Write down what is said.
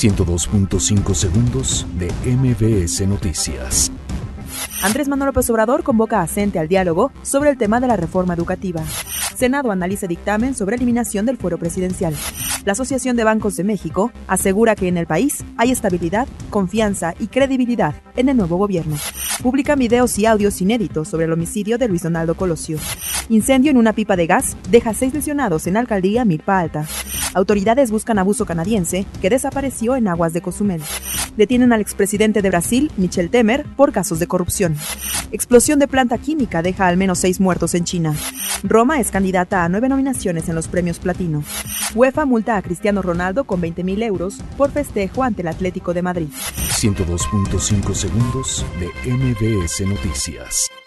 102.5 segundos de MBS Noticias. Andrés Manuel López Obrador convoca a CENTE al diálogo sobre el tema de la reforma educativa. Senado analiza dictamen sobre eliminación del fuero presidencial. La Asociación de Bancos de México asegura que en el país hay estabilidad, confianza y credibilidad en el nuevo gobierno. Publican videos y audios inéditos sobre el homicidio de Luis Donaldo Colosio. Incendio en una pipa de gas deja seis lesionados en alcaldía Milpa Alta. Autoridades buscan abuso canadiense que desapareció en aguas de Cozumel. Detienen al expresidente de Brasil, Michel Temer, por casos de corrupción. Explosión de planta química deja al menos seis muertos en China. Roma es candidata a nueve nominaciones en los premios Platino. UEFA multa a Cristiano Ronaldo con 20.000 euros por festejo ante el Atlético de Madrid. 102.5 segundos de MBS Noticias.